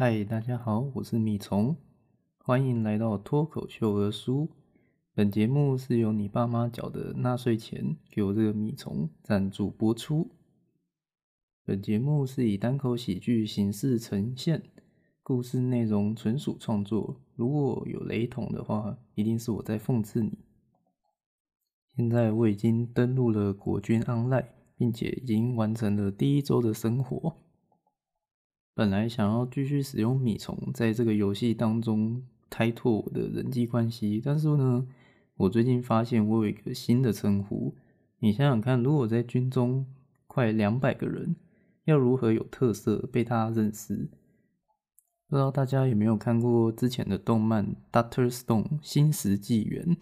嗨，大家好，我是米虫，欢迎来到脱口秀儿书。本节目是由你爸妈缴的纳税钱给我这个米虫赞助播出。本节目是以单口喜剧形式呈现，故事内容纯属创作，如果有雷同的话，一定是我在讽刺你。现在我已经登录了国军 Online，并且已经完成了第一周的生活。本来想要继续使用米虫在这个游戏当中开拓我的人际关系，但是呢，我最近发现我有一个新的称呼。你想想看，如果在军中快两百个人，要如何有特色被大家认识？不知道大家有没有看过之前的动漫《Doctor Stone 新石纪元》？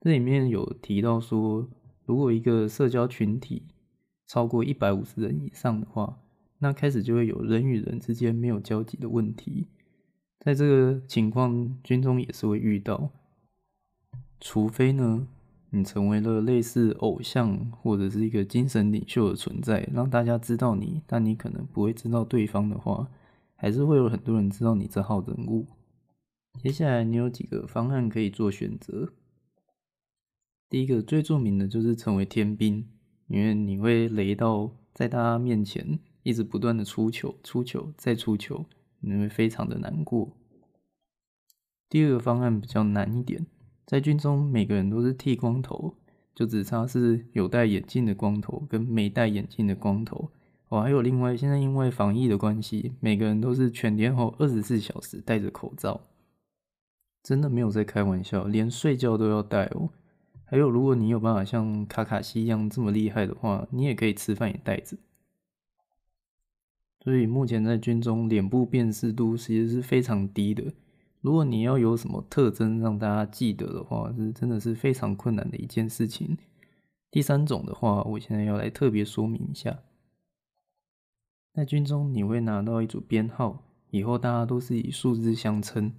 这里面有提到说，如果一个社交群体超过一百五十人以上的话，那开始就会有人与人之间没有交集的问题，在这个情况，军中也是会遇到。除非呢，你成为了类似偶像或者是一个精神领袖的存在，让大家知道你，但你可能不会知道对方的话，还是会有很多人知道你这号人物。接下来你有几个方案可以做选择。第一个最著名的就是成为天兵，因为你会雷到在大家面前。一直不断的出糗、出糗再出糗，你会非常的难过。第二个方案比较难一点，在军中每个人都是剃光头，就只差是有戴眼镜的光头跟没戴眼镜的光头。哦，还有另外，现在因为防疫的关系，每个人都是全天候二十四小时戴着口罩，真的没有在开玩笑，连睡觉都要戴哦。还有，如果你有办法像卡卡西一样这么厉害的话，你也可以吃饭也戴着。所以目前在军中，脸部辨识度其实是非常低的。如果你要有什么特征让大家记得的话，是真的是非常困难的一件事情。第三种的话，我现在要来特别说明一下，在军中你会拿到一组编号，以后大家都是以数字相称。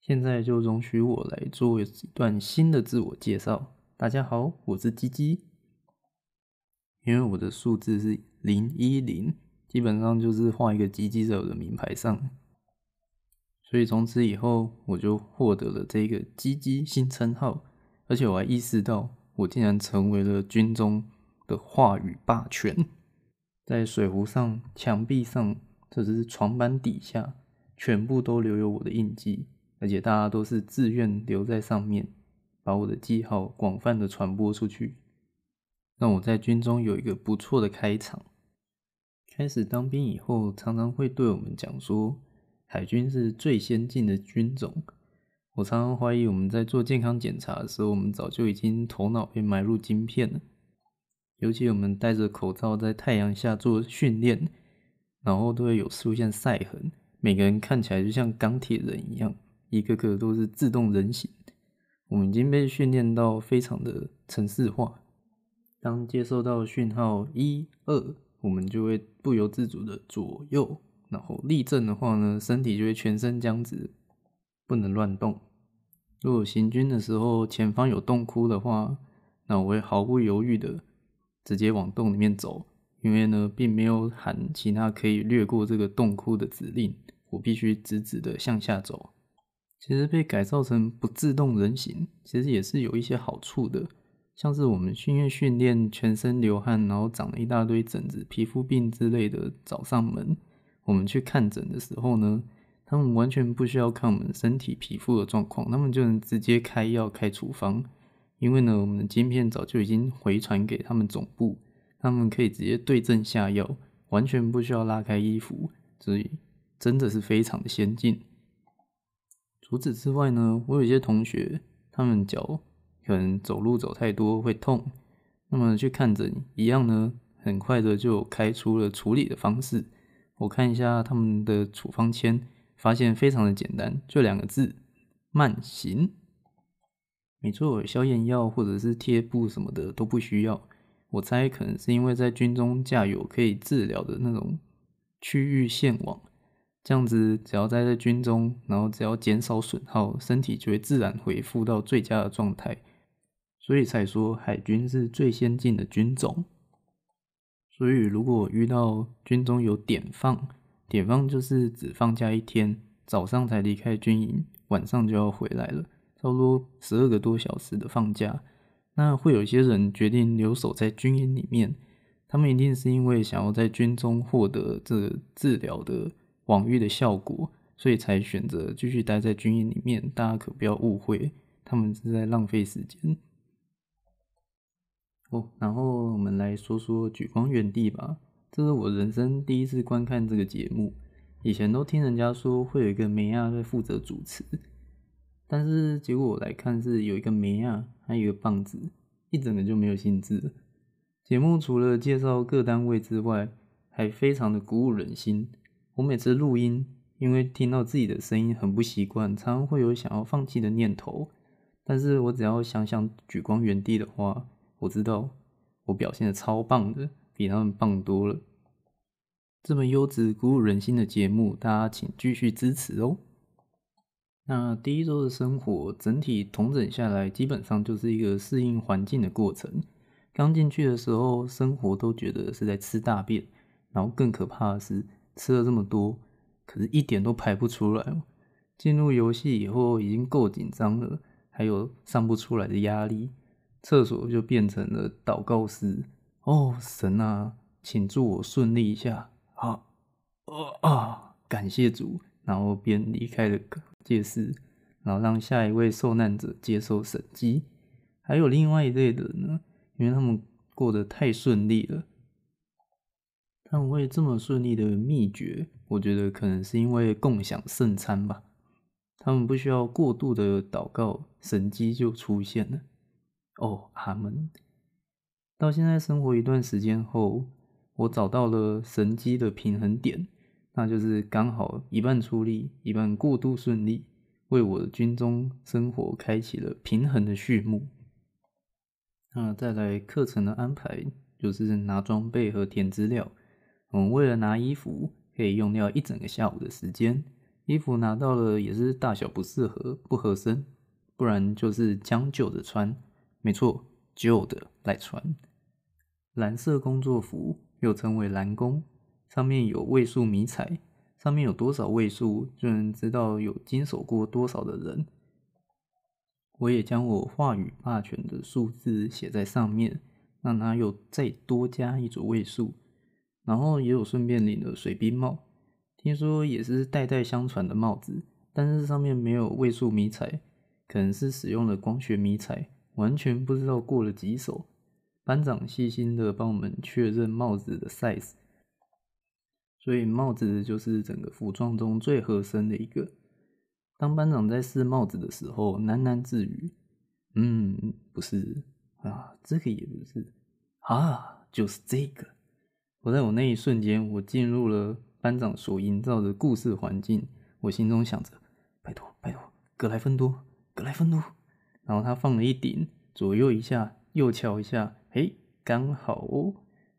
现在就容许我来做一段新的自我介绍。大家好，我是鸡鸡，因为我的数字是零一零。基本上就是画一个鸡鸡在我的名牌上，所以从此以后我就获得了这个鸡鸡新称号，而且我还意识到我竟然成为了军中的话语霸权，在水壶上、墙壁上，甚至是床板底下，全部都留有我的印记，而且大家都是自愿留在上面，把我的记号广泛的传播出去，让我在军中有一个不错的开场。开始当兵以后，常常会对我们讲说，海军是最先进的军种。我常常怀疑我们在做健康检查的时候，我们早就已经头脑被埋入晶片了。尤其我们戴着口罩在太阳下做训练，然后都会有出现晒痕，每个人看起来就像钢铁人一样，一个个都是自动人形。我们已经被训练到非常的程式化，当接收到讯号一二。我们就会不由自主的左右，然后立正的话呢，身体就会全身僵直，不能乱动。如果行军的时候前方有洞窟的话，那我会毫不犹豫的直接往洞里面走，因为呢，并没有喊其他可以掠过这个洞窟的指令，我必须直直的向下走。其实被改造成不自动人形，其实也是有一些好处的。像是我们训练训练，全身流汗，然后长了一大堆疹子、皮肤病之类的，找上门。我们去看诊的时候呢，他们完全不需要看我们身体皮肤的状况，他们就能直接开药、开处方。因为呢，我们的晶片早就已经回传给他们总部，他们可以直接对症下药，完全不需要拉开衣服，所以真的是非常的先进。除此之外呢，我有一些同学，他们脚。可能走路走太多会痛，那么去看诊一样呢，很快的就开出了处理的方式。我看一下他们的处方签，发现非常的简单，就两个字：慢行。没错，消炎药或者是贴布什么的都不需要。我猜可能是因为在军中架有可以治疗的那种区域线网，这样子只要待在军中，然后只要减少损耗，身体就会自然恢复到最佳的状态。所以才说海军是最先进的军种。所以如果遇到军中有点放，点放就是只放假一天，早上才离开军营，晚上就要回来了，差不多十二个多小时的放假。那会有些人决定留守在军营里面，他们一定是因为想要在军中获得这治疗的网愈的效果，所以才选择继续待在军营里面。大家可不要误会，他们是在浪费时间。哦，然后我们来说说《莒光园地》吧。这是我人生第一次观看这个节目，以前都听人家说会有一个梅亚在负责主持，但是结果我来看是有一个梅亚，还有一个棒子，一整个就没有兴致。节目除了介绍各单位之外，还非常的鼓舞人心。我每次录音，因为听到自己的声音很不习惯，常常会有想要放弃的念头。但是我只要想想《举光园地》的话，我知道我表现的超棒的。比他们棒多了。这么优质、鼓舞人心的节目，大家请继续支持哦。那第一周的生活整体统整下来，基本上就是一个适应环境的过程。刚进去的时候，生活都觉得是在吃大便，然后更可怕的是吃了这么多，可是一点都排不出来。进入游戏以后，已经够紧张了，还有上不出来的压力，厕所就变成了祷告室。哦，神啊，请祝我顺利一下！啊，哦啊，感谢主。然后便离开了界室，然后让下一位受难者接受审击。还有另外一类的人呢，因为他们过得太顺利了。他们会这么顺利的秘诀，我觉得可能是因为共享圣餐吧。他们不需要过度的祷告，神迹就出现了。哦，阿门。到现在生活一段时间后，我找到了神机的平衡点，那就是刚好一半出力，一半过度顺利，为我的军中生活开启了平衡的序幕。那再来课程的安排，就是拿装备和填资料。我们为了拿衣服，可以用掉一整个下午的时间。衣服拿到了也是大小不适合、不合身，不然就是将就着穿。没错，旧的来穿。蓝色工作服又称为蓝工，上面有位数迷彩，上面有多少位数就能知道有经手过多少的人。我也将我话语霸权的数字写在上面，让它有再多加一组位数。然后也有顺便领了水兵帽，听说也是代代相传的帽子，但是上面没有位数迷彩，可能是使用了光学迷彩，完全不知道过了几手。班长细心的帮我们确认帽子的 size，所以帽子就是整个服装中最合身的一个。当班长在试帽子的时候，喃喃自语：“嗯，不是啊，这个也不是啊，就是这个。”我在我那一瞬间，我进入了班长所营造的故事环境，我心中想着：“拜托，拜托，格莱芬多，格莱芬多。”然后他放了一顶，左右一下，右敲一下。诶，刚好哦。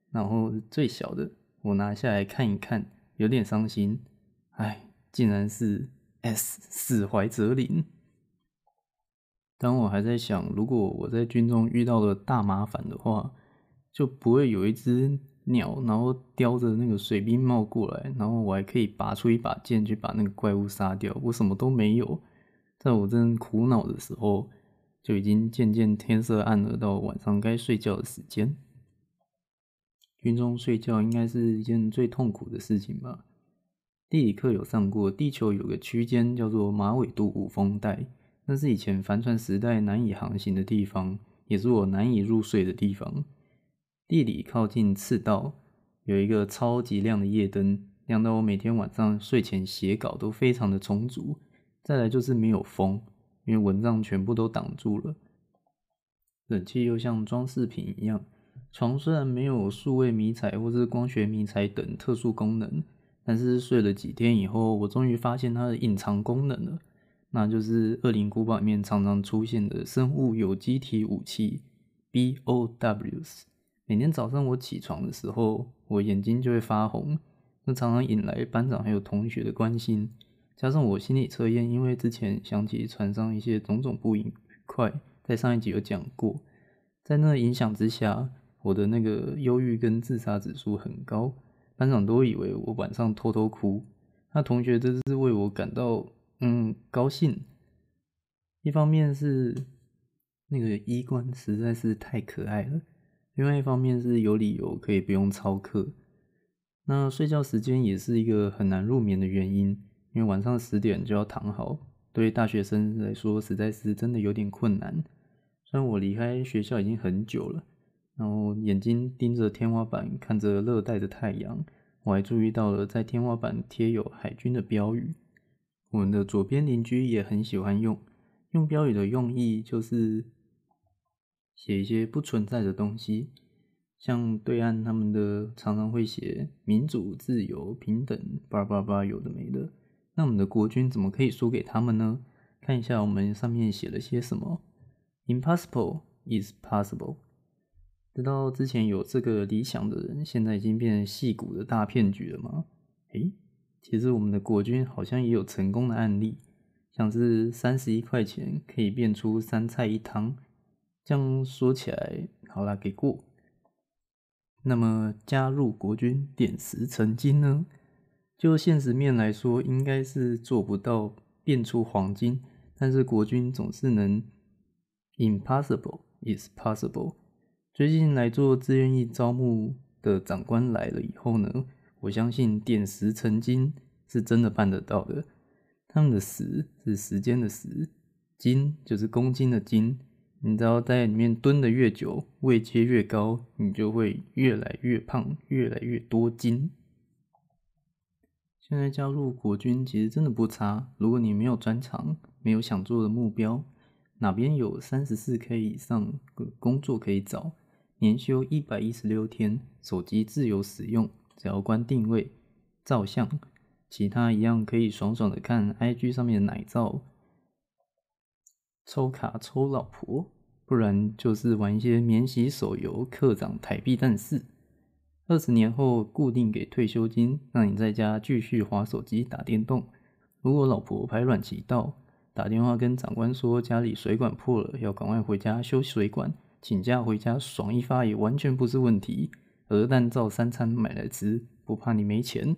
然后最小的，我拿下来看一看，有点伤心。哎，竟然是 S 史怀哲林。当我还在想，如果我在军中遇到了大麻烦的话，就不会有一只鸟，然后叼着那个水兵帽过来，然后我还可以拔出一把剑去把那个怪物杀掉。我什么都没有，在我正苦恼的时候。就已经渐渐天色暗了，到晚上该睡觉的时间。军中睡觉应该是一件最痛苦的事情吧？地理课有上过，地球有个区间叫做马尾度五风带，那是以前帆船时代难以航行的地方，也是我难以入睡的地方。地理靠近赤道，有一个超级亮的夜灯，亮到我每天晚上睡前写稿都非常的充足。再来就是没有风。因为蚊帐全部都挡住了，冷气又像装饰品一样。床虽然没有数位迷彩或是光学迷彩等特殊功能，但是睡了几天以后，我终于发现它的隐藏功能了，那就是《恶灵古堡》里面常常出现的生物有机体武器 BOWs。每天早上我起床的时候，我眼睛就会发红，那常常引来班长还有同学的关心。加上我心理测验，因为之前想起船上一些种种不愉快，在上一集有讲过，在那影响之下，我的那个忧郁跟自杀指数很高，班长都以为我晚上偷偷哭。那同学真是为我感到嗯高兴。一方面是那个医官实在是太可爱了，另外一方面是有理由可以不用操课。那睡觉时间也是一个很难入眠的原因，因为晚上十点就要躺好，对大学生来说实在是真的有点困难。虽然我离开学校已经很久了，然后眼睛盯着天花板，看着热带的太阳，我还注意到了在天花板贴有海军的标语。我们的左边邻居也很喜欢用。用标语的用意就是写一些不存在的东西，像对岸他们的常常会写民主、自由、平等，叭叭叭，有的没的。那我们的国军怎么可以输给他们呢？看一下我们上面写了些什么：Impossible is possible。知道之前有这个理想的人，现在已经变成戏骨的大骗局了吗？诶，其实我们的国军好像也有成功的案例。像是三十一块钱可以变出三菜一汤，这样说起来，好啦，给过。那么加入国军点石成金呢？就现实面来说，应该是做不到变出黄金，但是国军总是能。Impossible is possible。最近来做志愿役招募的长官来了以后呢，我相信点石成金是真的办得到的。他们的“石”是时间的“时”，“金”就是公斤的“金”。你只要在里面蹲得越久，位阶越高，你就会越来越胖，越来越多金。现在加入国军其实真的不差。如果你没有专长，没有想做的目标，哪边有三十四 K 以上的工作可以找？年休一百一十六天，手机自由使用，只要关定位、照相。其他一样可以爽爽的看 IG 上面的奶照，抽卡抽老婆，不然就是玩一些免洗手游，课长台币但是二十年后固定给退休金，让你在家继续滑手机打电动。如果老婆排卵期到，打电话跟长官说家里水管破了，要赶快回家修水管，请假回家爽一发也完全不是问题。鹅蛋照三餐买来吃，不怕你没钱。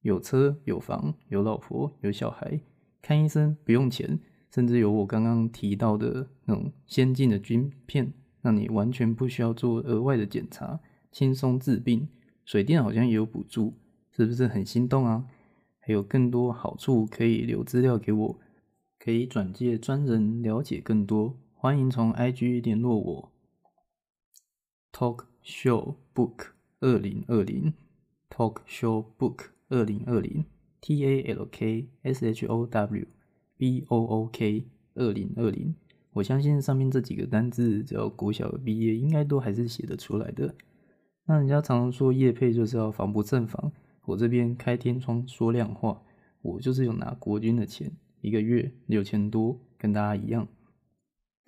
有车有房有老婆有小孩，看医生不用钱，甚至有我刚刚提到的那种先进的晶片，让你完全不需要做额外的检查，轻松治病。水电好像也有补助，是不是很心动啊？还有更多好处可以留资料给我，可以转介专人了解更多。欢迎从 IG 联络我。Talk Show Book 二零二零 Talk Show Book。二零二零 T A L K S H O W B O O K 二零二零，我相信上面这几个单字，只要国小毕业，应该都还是写得出来的。那人家常常说业配就是要防不胜防，我这边开天窗说亮话，我就是有拿国军的钱，一个月六千多，跟大家一样。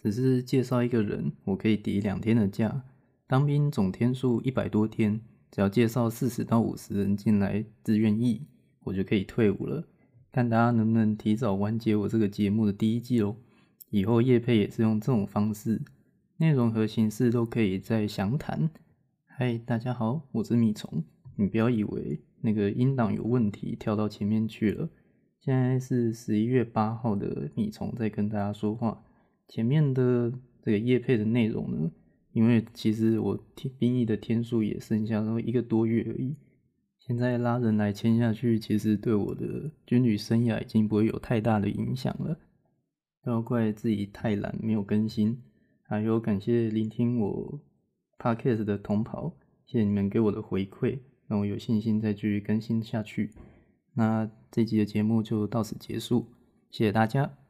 只是介绍一个人，我可以抵两天的假，当兵总天数一百多天。只要介绍四十到五十人进来自愿役，我就可以退伍了。看大家能不能提早完结我这个节目的第一季哦。以后业配也是用这种方式，内容和形式都可以再详谈。嗨，大家好，我是米虫。你不要以为那个音档有问题跳到前面去了。现在是十一月八号的米虫在跟大家说话，前面的这个夜配的内容呢？因为其实我天兵役的天数也剩下那么一个多月而已，现在拉人来签下去，其实对我的军旅生涯已经不会有太大的影响了。要怪自己太懒没有更新，还有感谢聆听我 podcast 的同袍，谢谢你们给我的回馈，让我有信心再继续更新下去。那这集的节目就到此结束，谢谢大家。